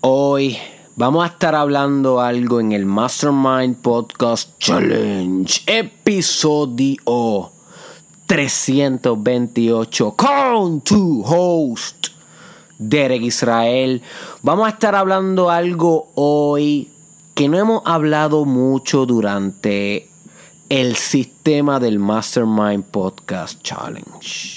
Hoy vamos a estar hablando algo en el Mastermind Podcast Challenge, episodio 328 con tu host Derek Israel. Vamos a estar hablando algo hoy que no hemos hablado mucho durante el sistema del Mastermind Podcast Challenge.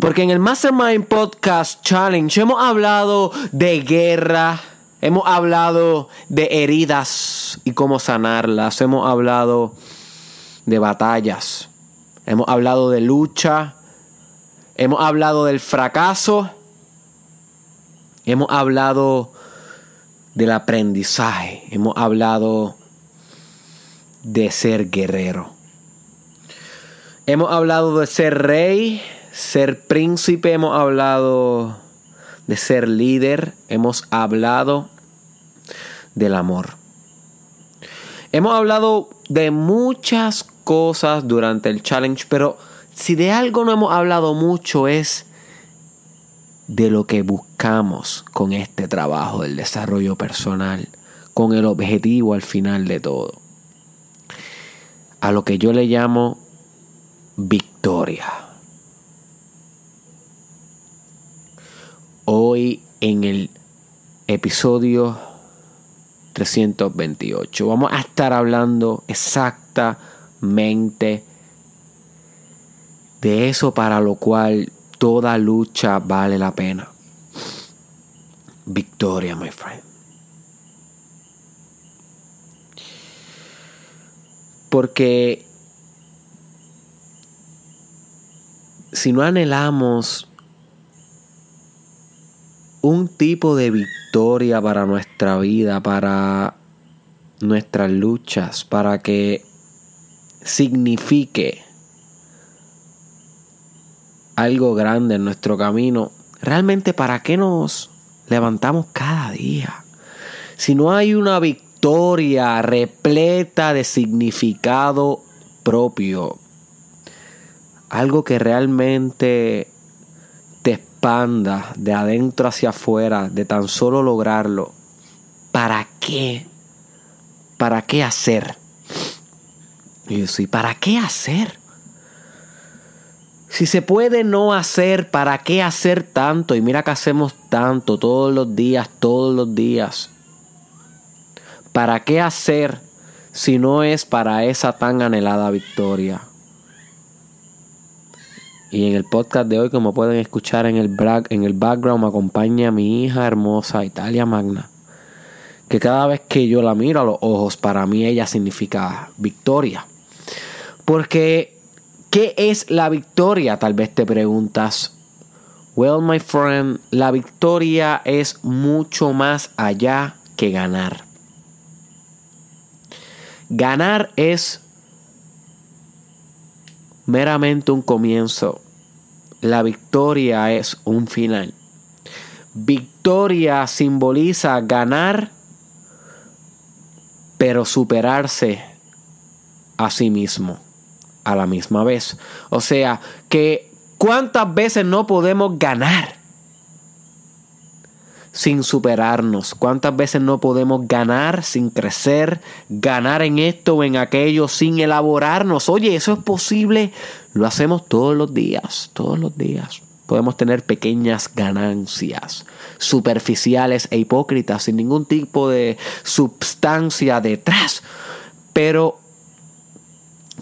Porque en el Mastermind Podcast Challenge hemos hablado de guerra, hemos hablado de heridas y cómo sanarlas, hemos hablado de batallas, hemos hablado de lucha, hemos hablado del fracaso, hemos hablado del aprendizaje, hemos hablado de ser guerrero. Hemos hablado de ser rey, ser príncipe, hemos hablado de ser líder, hemos hablado del amor. Hemos hablado de muchas cosas durante el challenge, pero si de algo no hemos hablado mucho es de lo que buscamos con este trabajo del desarrollo personal, con el objetivo al final de todo. A lo que yo le llamo victoria. En el episodio 328 vamos a estar hablando exactamente de eso para lo cual toda lucha vale la pena. Victoria, my friend. Porque si no anhelamos un tipo de victoria para nuestra vida, para nuestras luchas, para que signifique algo grande en nuestro camino, realmente para qué nos levantamos cada día? Si no hay una victoria repleta de significado propio, algo que realmente de adentro hacia afuera, de tan solo lograrlo, ¿para qué? ¿Para qué hacer? Y yo ¿para qué hacer? Si se puede no hacer, ¿para qué hacer tanto? Y mira que hacemos tanto todos los días, todos los días. ¿Para qué hacer si no es para esa tan anhelada victoria? Y en el podcast de hoy, como pueden escuchar en el, en el background, me acompaña mi hija hermosa, Italia Magna. Que cada vez que yo la miro a los ojos, para mí ella significa victoria. Porque, ¿qué es la victoria? Tal vez te preguntas. Well, my friend, la victoria es mucho más allá que ganar. Ganar es meramente un comienzo. La victoria es un final. Victoria simboliza ganar, pero superarse a sí mismo a la misma vez. O sea, que cuántas veces no podemos ganar sin superarnos? ¿Cuántas veces no podemos ganar sin crecer, ganar en esto o en aquello sin elaborarnos? Oye, eso es posible. Lo hacemos todos los días, todos los días. Podemos tener pequeñas ganancias superficiales e hipócritas sin ningún tipo de substancia detrás. Pero,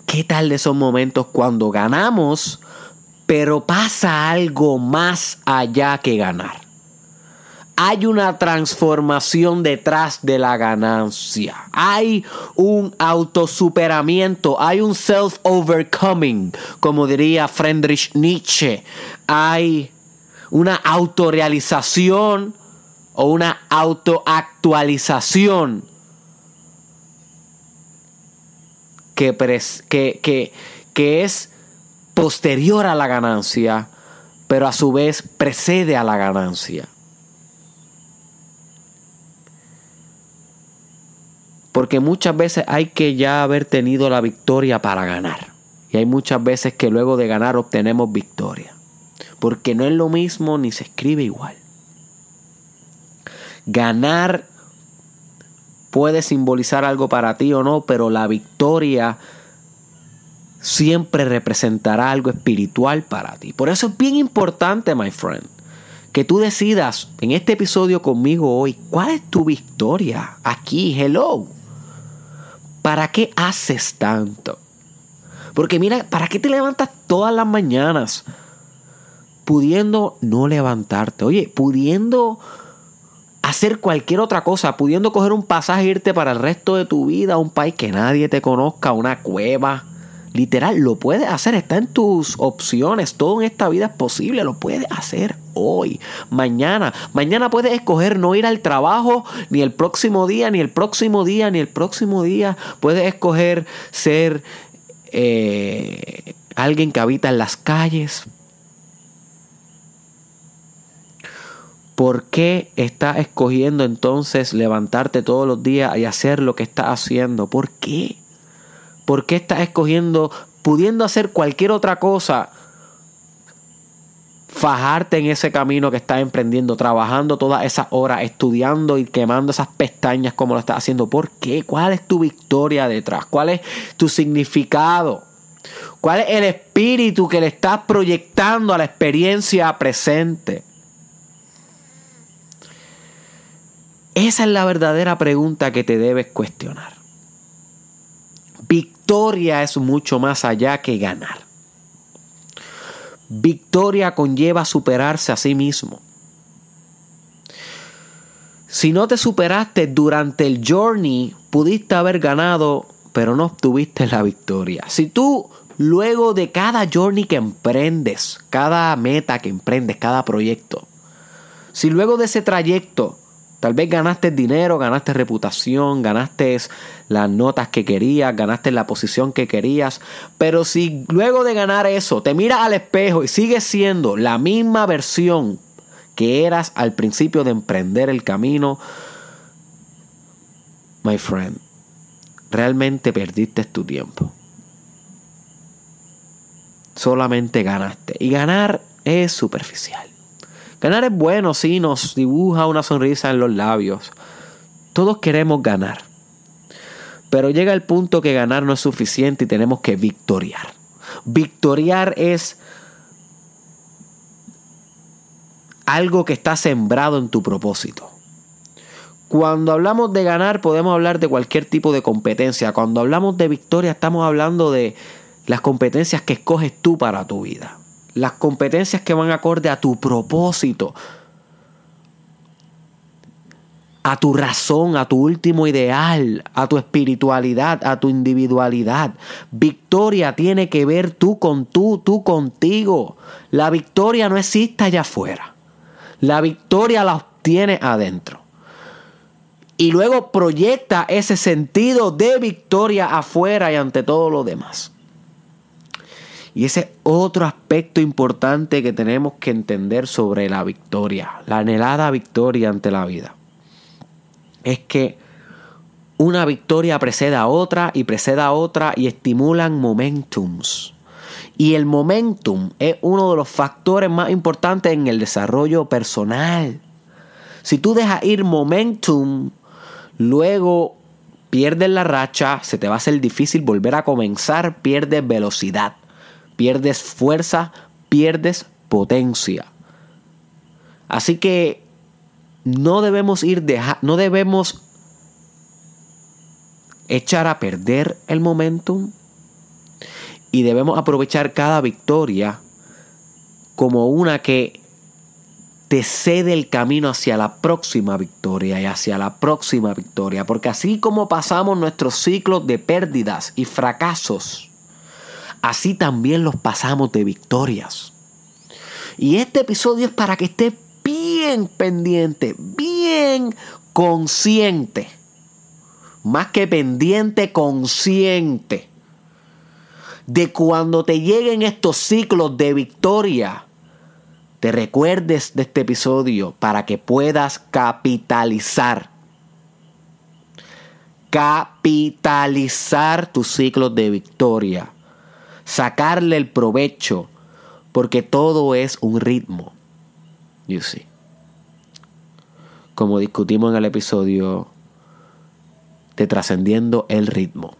¿qué tal de esos momentos cuando ganamos, pero pasa algo más allá que ganar? Hay una transformación detrás de la ganancia. Hay un autosuperamiento, hay un self-overcoming, como diría Friedrich Nietzsche. Hay una autorrealización o una autoactualización que, es posterior a la ganancia, pero a su vez precede a la ganancia. Porque muchas veces hay que ya haber tenido la victoria para ganar. Y hay muchas veces que luego de ganar obtenemos victoria. Porque no es lo mismo ni se escribe igual. Ganar puede simbolizar algo para ti o no, pero la victoria siempre representará algo espiritual para ti. Por eso es bien importante, my friend, que tú decidas en este episodio conmigo hoy cuál es tu victoria aquí, hello. ¿Para qué haces tanto? Porque mira, ¿para qué te levantas todas las mañanas? Pudiendo no levantarte. Oye, pudiendo hacer cualquier otra cosa, pudiendo coger un pasaje e irte para el resto de tu vida a un país que nadie te conozca, una cueva. Literal, lo puedes hacer, está en tus opciones, todo en esta vida es posible, lo puedes hacer hoy, mañana. Mañana puedes escoger no ir al trabajo, ni el próximo día, ni el próximo día, ni el próximo día. Puedes escoger ser eh, alguien que habita en las calles. ¿Por qué estás escogiendo entonces levantarte todos los días y hacer lo que estás haciendo? ¿Por qué? ¿Por qué estás escogiendo, pudiendo hacer cualquier otra cosa, fajarte en ese camino que estás emprendiendo, trabajando todas esas horas, estudiando y quemando esas pestañas como lo estás haciendo? ¿Por qué? ¿Cuál es tu victoria detrás? ¿Cuál es tu significado? ¿Cuál es el espíritu que le estás proyectando a la experiencia presente? Esa es la verdadera pregunta que te debes cuestionar. Victoria es mucho más allá que ganar. Victoria conlleva superarse a sí mismo. Si no te superaste durante el journey, pudiste haber ganado, pero no obtuviste la victoria. Si tú luego de cada journey que emprendes, cada meta que emprendes, cada proyecto, si luego de ese trayecto Tal vez ganaste dinero, ganaste reputación, ganaste las notas que querías, ganaste la posición que querías. Pero si luego de ganar eso te miras al espejo y sigues siendo la misma versión que eras al principio de emprender el camino, my friend, realmente perdiste tu tiempo. Solamente ganaste. Y ganar es superficial. Ganar es bueno, sí, nos dibuja una sonrisa en los labios. Todos queremos ganar. Pero llega el punto que ganar no es suficiente y tenemos que victoriar. Victoriar es algo que está sembrado en tu propósito. Cuando hablamos de ganar podemos hablar de cualquier tipo de competencia. Cuando hablamos de victoria estamos hablando de las competencias que escoges tú para tu vida las competencias que van acorde a tu propósito, a tu razón, a tu último ideal, a tu espiritualidad, a tu individualidad. Victoria tiene que ver tú con tú, tú contigo. La victoria no existe allá afuera. La victoria la obtiene adentro. Y luego proyecta ese sentido de victoria afuera y ante todo lo demás. Y ese otro aspecto importante que tenemos que entender sobre la victoria, la anhelada victoria ante la vida, es que una victoria precede a otra y precede a otra y estimulan momentums. Y el momentum es uno de los factores más importantes en el desarrollo personal. Si tú dejas ir momentum, luego pierdes la racha, se te va a hacer difícil volver a comenzar, pierdes velocidad pierdes fuerza, pierdes potencia. Así que no debemos ir no debemos echar a perder el momentum y debemos aprovechar cada victoria como una que te cede el camino hacia la próxima victoria y hacia la próxima victoria, porque así como pasamos nuestros ciclos de pérdidas y fracasos, así también los pasamos de victorias. Y este episodio es para que estés bien pendiente, bien consciente. Más que pendiente, consciente. De cuando te lleguen estos ciclos de victoria, te recuerdes de este episodio para que puedas capitalizar. Capitalizar tus ciclos de victoria sacarle el provecho, porque todo es un ritmo. You see. como discutimos en el episodio de Trascendiendo el Ritmo,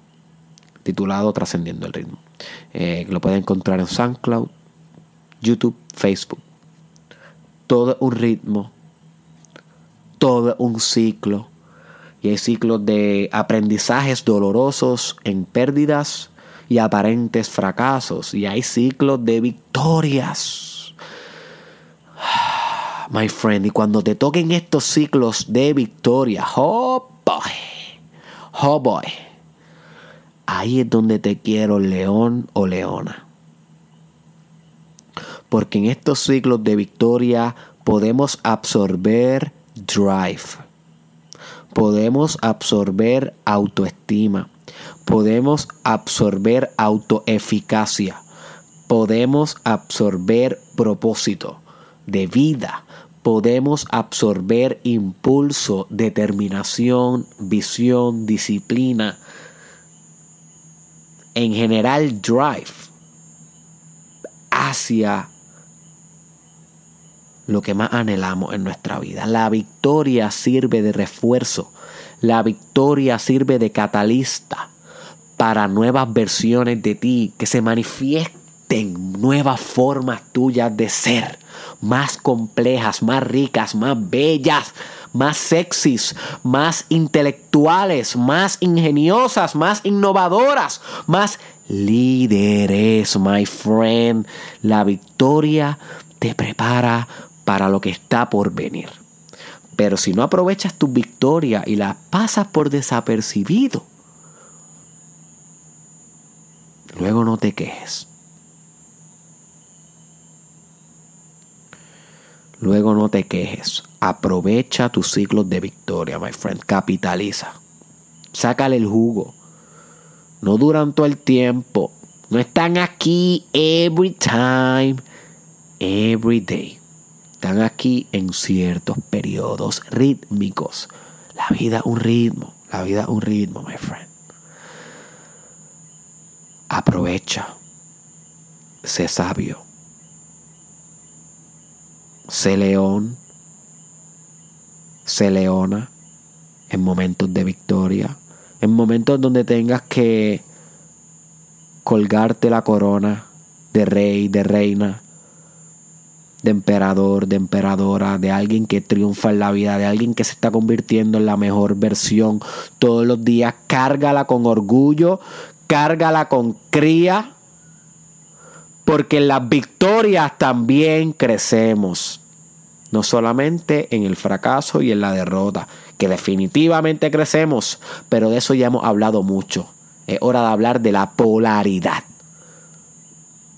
titulado Trascendiendo el Ritmo. Eh, lo pueden encontrar en SoundCloud, YouTube, Facebook. Todo un ritmo, todo un ciclo. Y hay ciclos de aprendizajes dolorosos en pérdidas y aparentes fracasos. Y hay ciclos de victorias. My friend, y cuando te toquen estos ciclos de victoria, oh boy, oh boy, ahí es donde te quiero, león o leona. Porque en estos ciclos de victoria podemos absorber drive, podemos absorber autoestima, podemos absorber autoeficacia, podemos absorber propósito de vida, podemos absorber impulso, determinación, visión, disciplina, en general drive hacia lo que más anhelamos en nuestra vida. La victoria sirve de refuerzo, la victoria sirve de catalista para nuevas versiones de ti, que se manifiesten nuevas formas tuyas de ser, más complejas, más ricas, más bellas, más sexys, más intelectuales, más ingeniosas, más innovadoras, más líderes, my friend. La victoria te prepara para lo que está por venir. Pero si no aprovechas tu victoria y la pasas por desapercibido, Luego no te quejes. Luego no te quejes. Aprovecha tus ciclos de victoria, my friend. Capitaliza. Sácale el jugo. No duran todo el tiempo. No están aquí every time, every day. Están aquí en ciertos periodos rítmicos. La vida un ritmo. La vida un ritmo, my friend. Aprovecha. Sé sabio. Sé león. Sé leona. En momentos de victoria. En momentos donde tengas que colgarte la corona de rey, de reina, de emperador, de emperadora, de alguien que triunfa en la vida, de alguien que se está convirtiendo en la mejor versión todos los días. Cárgala con orgullo, cárgala con cría, porque en las victorias también crecemos. No solamente en el fracaso y en la derrota, que definitivamente crecemos, pero de eso ya hemos hablado mucho. Es hora de hablar de la polaridad.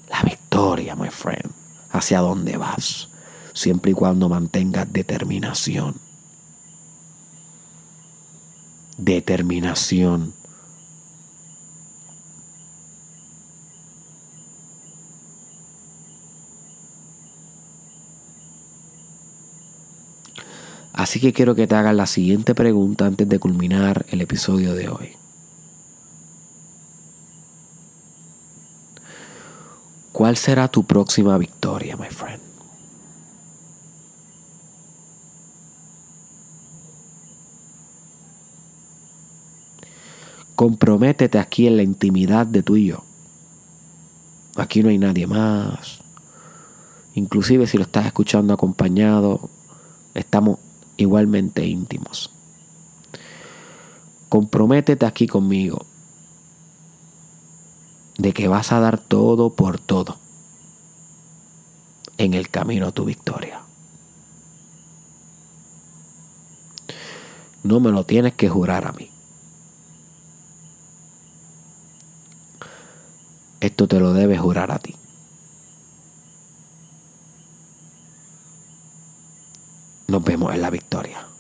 La victoria, my friend. Hacia dónde vas, siempre y cuando mantengas determinación. Determinación Así que quiero que te hagas la siguiente pregunta antes de culminar el episodio de hoy. ¿Cuál será tu próxima victoria, my friend? Comprométete aquí en la intimidad de tú y yo. Aquí no hay nadie más. Inclusive si lo estás escuchando acompañado, estamos igualmente íntimos. Comprométete aquí conmigo de que vas a dar todo por todo en el camino a tu victoria. No me lo tienes que jurar a mí. Esto te lo debes jurar a ti. Nos vemos en la victoria.